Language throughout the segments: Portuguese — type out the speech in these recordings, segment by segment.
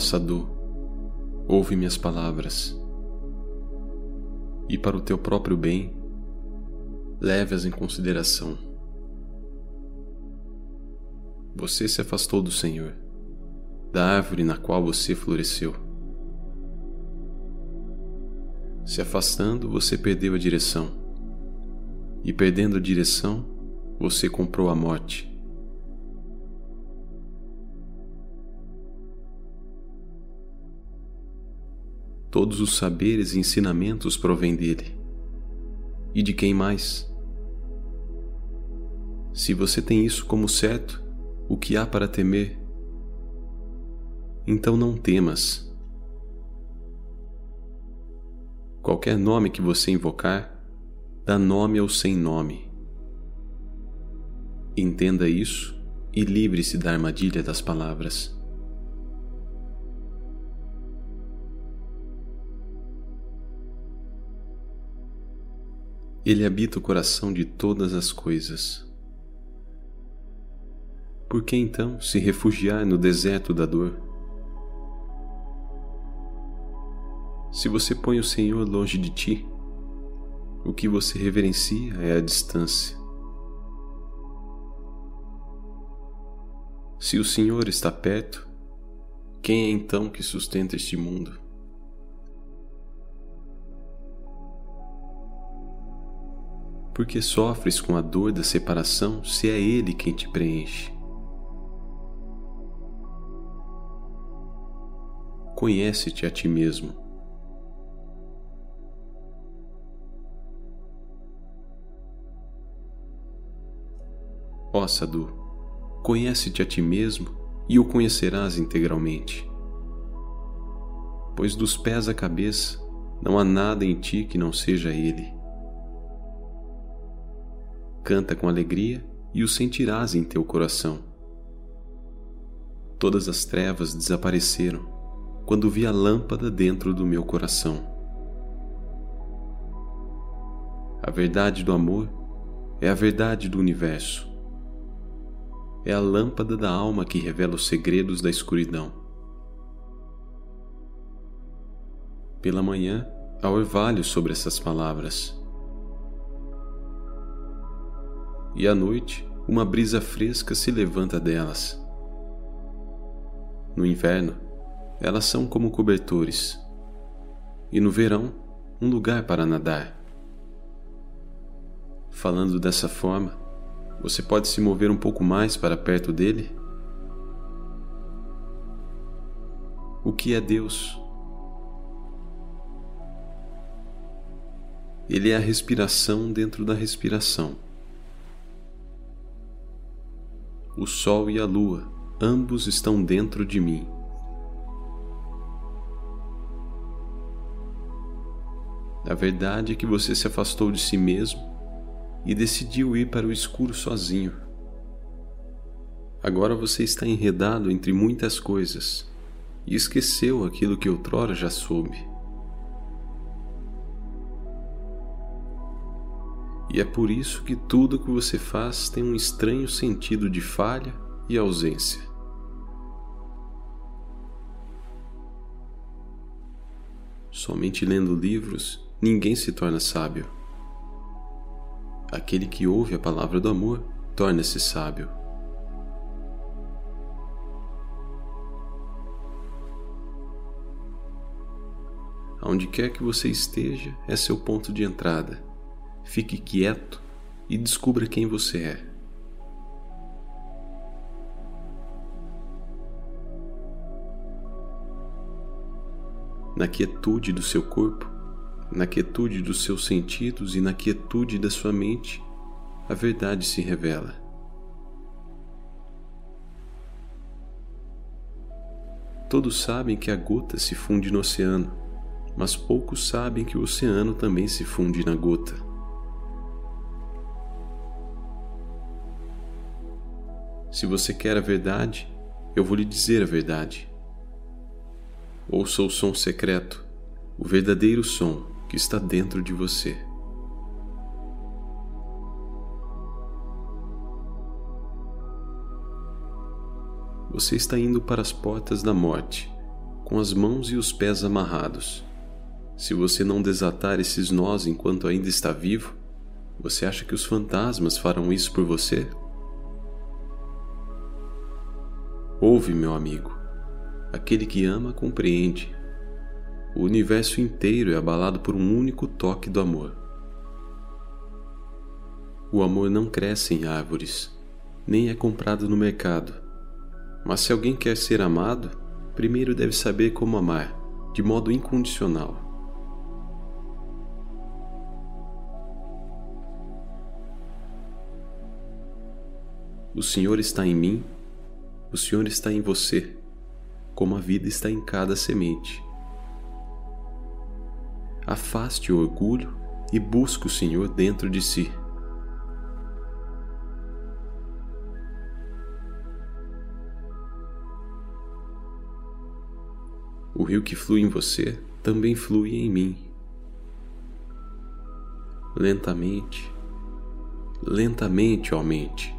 Sadu, ouve minhas palavras e, para o teu próprio bem, leve-as em consideração. Você se afastou do Senhor, da árvore na qual você floresceu. Se afastando, você perdeu a direção, e perdendo a direção, você comprou a morte. Todos os saberes e ensinamentos provêm dele. E de quem mais? Se você tem isso como certo, o que há para temer? Então não temas. Qualquer nome que você invocar, dá nome ao sem nome. Entenda isso e livre-se da armadilha das palavras. Ele habita o coração de todas as coisas. Por que então se refugiar no deserto da dor? Se você põe o Senhor longe de ti, o que você reverencia é a distância. Se o Senhor está perto, quem é então que sustenta este mundo? Porque sofres com a dor da separação se é Ele quem te preenche. Conhece-te a ti mesmo. Ó Sadu, conhece-te a ti mesmo e o conhecerás integralmente. Pois dos pés à cabeça não há nada em ti que não seja Ele canta com alegria e o sentirás em teu coração. Todas as trevas desapareceram quando vi a lâmpada dentro do meu coração. A verdade do amor é a verdade do universo. É a lâmpada da alma que revela os segredos da escuridão. Pela manhã, há orvalho sobre essas palavras e à noite uma brisa fresca se levanta delas. No inverno, elas são como cobertores, e no verão, um lugar para nadar. Falando dessa forma, você pode se mover um pouco mais para perto dele? O que é Deus? Ele é a respiração dentro da respiração. O Sol e a Lua, ambos estão dentro de mim. A verdade é que você se afastou de si mesmo e decidiu ir para o escuro sozinho. Agora você está enredado entre muitas coisas e esqueceu aquilo que outrora já soube. E é por isso que tudo que você faz tem um estranho sentido de falha e ausência. Somente lendo livros ninguém se torna sábio. Aquele que ouve a palavra do amor torna-se sábio. Aonde quer que você esteja é seu ponto de entrada Fique quieto e descubra quem você é. Na quietude do seu corpo, na quietude dos seus sentidos e na quietude da sua mente, a verdade se revela. Todos sabem que a gota se funde no oceano, mas poucos sabem que o oceano também se funde na gota. Se você quer a verdade, eu vou lhe dizer a verdade. Ouça o som secreto, o verdadeiro som que está dentro de você. Você está indo para as portas da morte com as mãos e os pés amarrados. Se você não desatar esses nós enquanto ainda está vivo, você acha que os fantasmas farão isso por você? Ouve, meu amigo. Aquele que ama compreende. O universo inteiro é abalado por um único toque do amor. O amor não cresce em árvores, nem é comprado no mercado. Mas se alguém quer ser amado, primeiro deve saber como amar, de modo incondicional. O Senhor está em mim, o Senhor está em você, como a vida está em cada semente. Afaste o orgulho e busque o Senhor dentro de si. O rio que flui em você também flui em mim. Lentamente, lentamente, ó mente,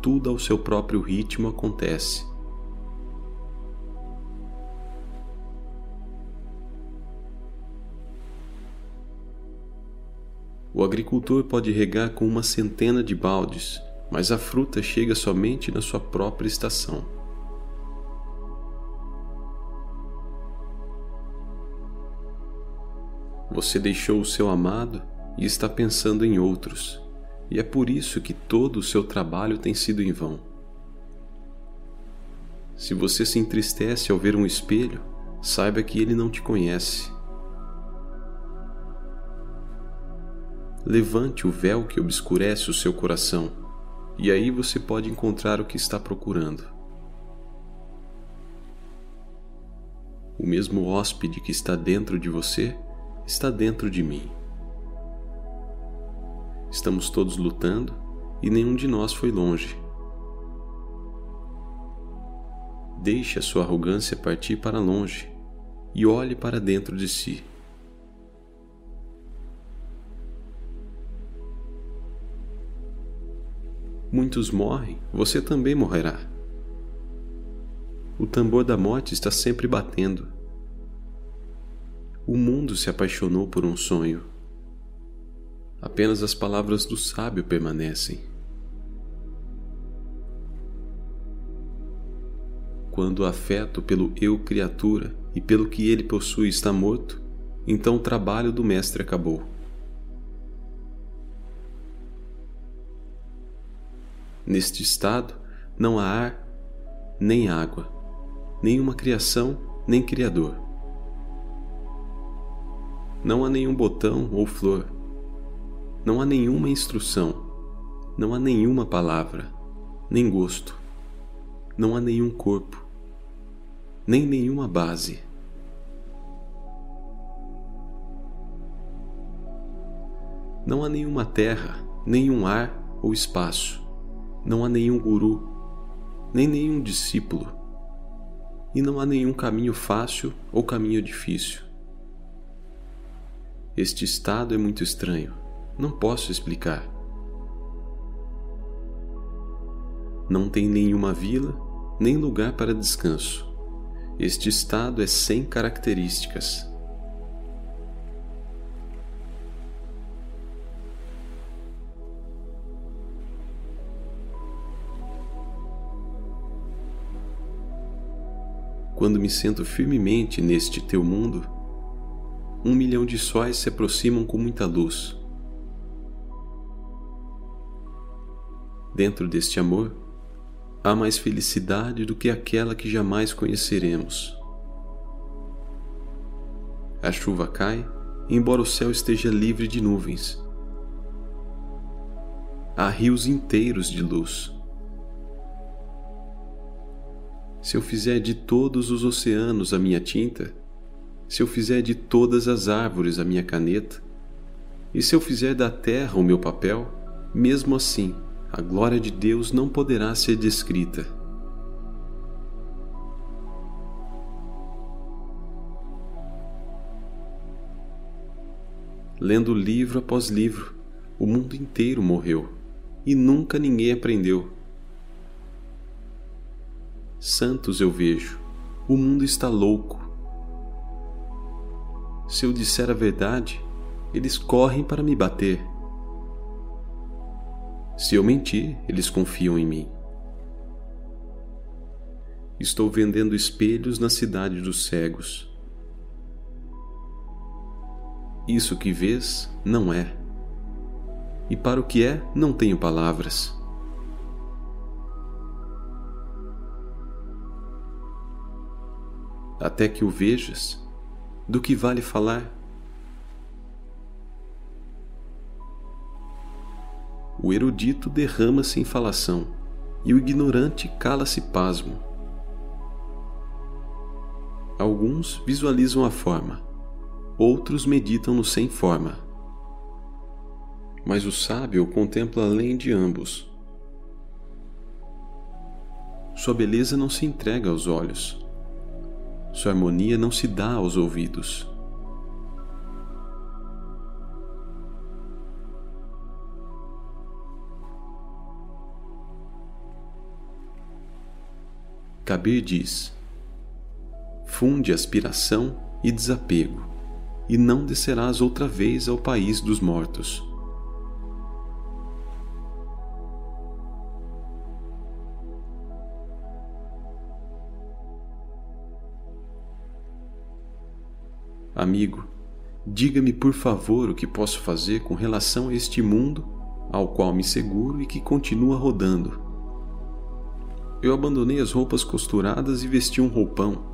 tudo ao seu próprio ritmo acontece. O agricultor pode regar com uma centena de baldes, mas a fruta chega somente na sua própria estação. Você deixou o seu amado e está pensando em outros, e é por isso que todo o seu trabalho tem sido em vão. Se você se entristece ao ver um espelho, saiba que ele não te conhece. Levante o véu que obscurece o seu coração, e aí você pode encontrar o que está procurando. O mesmo hóspede que está dentro de você está dentro de mim. Estamos todos lutando e nenhum de nós foi longe. Deixe a sua arrogância partir para longe e olhe para dentro de si. Muitos morrem, você também morrerá. O tambor da morte está sempre batendo o mundo se apaixonou por um sonho. Apenas as palavras do sábio permanecem. Quando o afeto pelo eu criatura e pelo que ele possui está morto, então o trabalho do mestre acabou. Neste estado não há ar, nem água, nenhuma criação, nem criador. Não há nenhum botão ou flor. Não há nenhuma instrução. Não há nenhuma palavra, nem gosto. Não há nenhum corpo, nem nenhuma base. Não há nenhuma terra, nenhum ar ou espaço. Não há nenhum guru, nem nenhum discípulo. E não há nenhum caminho fácil ou caminho difícil. Este estado é muito estranho. Não posso explicar. Não tem nenhuma vila, nem lugar para descanso. Este estado é sem características. Quando me sento firmemente neste teu mundo, um milhão de sóis se aproximam com muita luz. Dentro deste amor, há mais felicidade do que aquela que jamais conheceremos. A chuva cai, embora o céu esteja livre de nuvens. Há rios inteiros de luz. Se eu fizer de todos os oceanos a minha tinta, se eu fizer de todas as árvores a minha caneta, e se eu fizer da terra o meu papel, mesmo assim, a glória de Deus não poderá ser descrita. Lendo livro após livro, o mundo inteiro morreu e nunca ninguém aprendeu. Santos eu vejo, o mundo está louco. Se eu disser a verdade, eles correm para me bater. Se eu mentir, eles confiam em mim. Estou vendendo espelhos na cidade dos cegos. Isso que vês não é. E para o que é, não tenho palavras. Até que o vejas, do que vale falar? O erudito derrama-se em falação e o ignorante cala-se pasmo. Alguns visualizam a forma, outros meditam no sem forma. Mas o sábio contempla além de ambos. Sua beleza não se entrega aos olhos, sua harmonia não se dá aos ouvidos. Kabir diz: Funde aspiração e desapego, e não descerás outra vez ao país dos mortos. Amigo, diga-me por favor o que posso fazer com relação a este mundo ao qual me seguro e que continua rodando eu abandonei as roupas costuradas e vesti um roupão,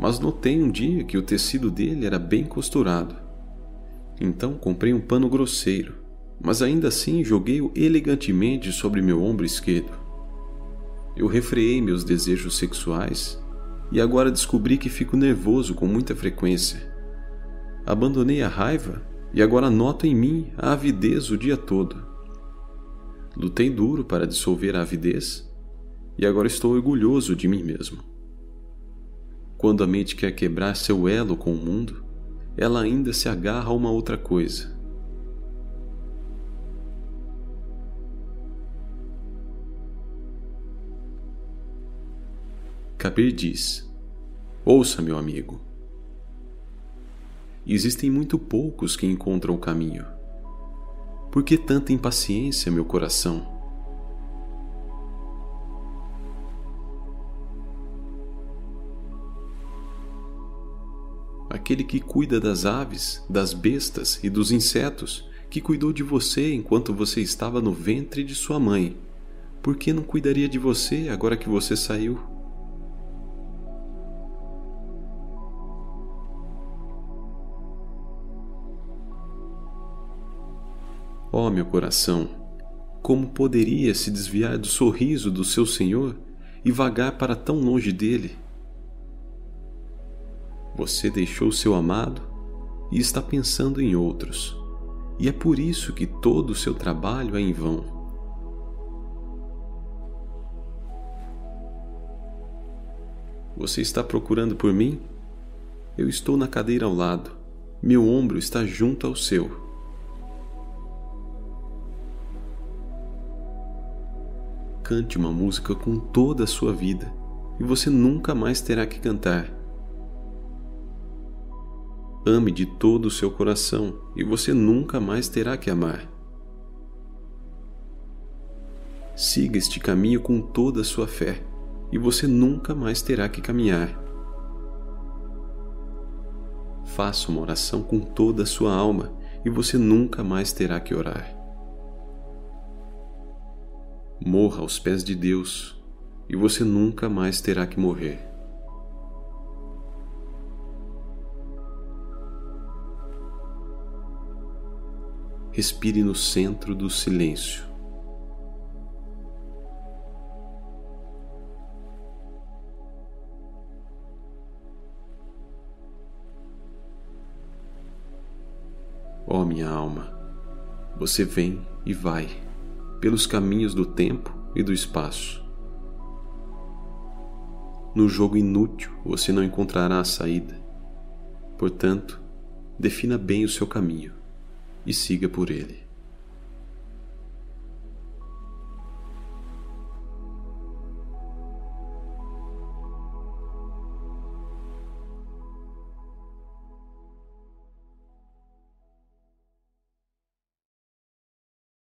mas notei um dia que o tecido dele era bem costurado. Então comprei um pano grosseiro, mas ainda assim joguei-o elegantemente sobre meu ombro esquerdo. Eu refreei meus desejos sexuais e agora descobri que fico nervoso com muita frequência. Abandonei a raiva e agora noto em mim a avidez o dia todo. Lutei duro para dissolver a avidez e agora estou orgulhoso de mim mesmo. Quando a mente quer quebrar seu elo com o mundo, ela ainda se agarra a uma outra coisa. Kabir diz: Ouça, meu amigo. Existem muito poucos que encontram o caminho. Por que tanta impaciência, meu coração? Aquele que cuida das aves, das bestas e dos insetos, que cuidou de você enquanto você estava no ventre de sua mãe. Por que não cuidaria de você agora que você saiu? Ó oh, meu coração, como poderia se desviar do sorriso do seu Senhor e vagar para tão longe dele? Você deixou seu amado e está pensando em outros, e é por isso que todo o seu trabalho é em vão. Você está procurando por mim? Eu estou na cadeira ao lado. Meu ombro está junto ao seu. Cante uma música com toda a sua vida e você nunca mais terá que cantar Ame de todo o seu coração e você nunca mais terá que amar. Siga este caminho com toda a sua fé e você nunca mais terá que caminhar. Faça uma oração com toda a sua alma e você nunca mais terá que orar. Morra aos pés de Deus e você nunca mais terá que morrer. Respire no centro do silêncio. Ó oh, minha alma, você vem e vai pelos caminhos do tempo e do espaço. No jogo inútil você não encontrará a saída. Portanto, defina bem o seu caminho e siga por ele.